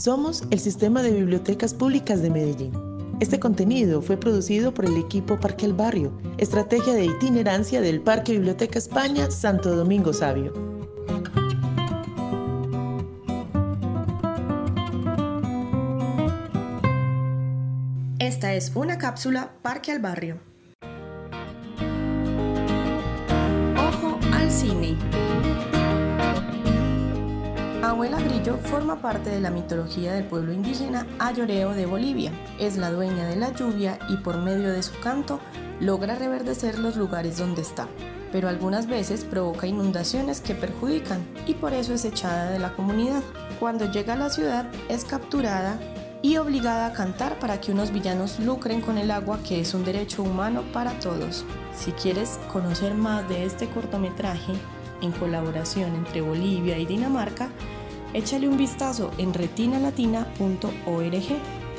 Somos el Sistema de Bibliotecas Públicas de Medellín. Este contenido fue producido por el equipo Parque El Barrio, estrategia de itinerancia del Parque Biblioteca España Santo Domingo Sabio. Esta es una cápsula Parque al Barrio. Abuela Grillo forma parte de la mitología del pueblo indígena Ayoreo de Bolivia. Es la dueña de la lluvia y por medio de su canto logra reverdecer los lugares donde está, pero algunas veces provoca inundaciones que perjudican y por eso es echada de la comunidad. Cuando llega a la ciudad es capturada y obligada a cantar para que unos villanos lucren con el agua que es un derecho humano para todos. Si quieres conocer más de este cortometraje, en colaboración entre Bolivia y Dinamarca, échale un vistazo en retinalatina.org.